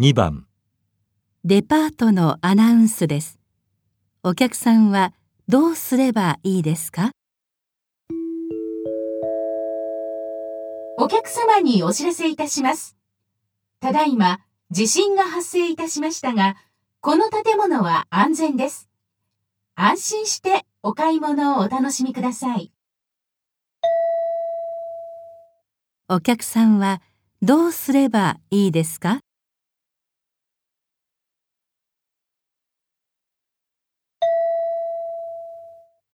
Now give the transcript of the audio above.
2番デパートのアナウンスです。お客さんはどうすればいいですか？お客様にお知らせいたします。ただいま、地震が発生いたしましたが、この建物は安全です。安心してお買い物をお楽しみください。お客さんはどうすればいいですか？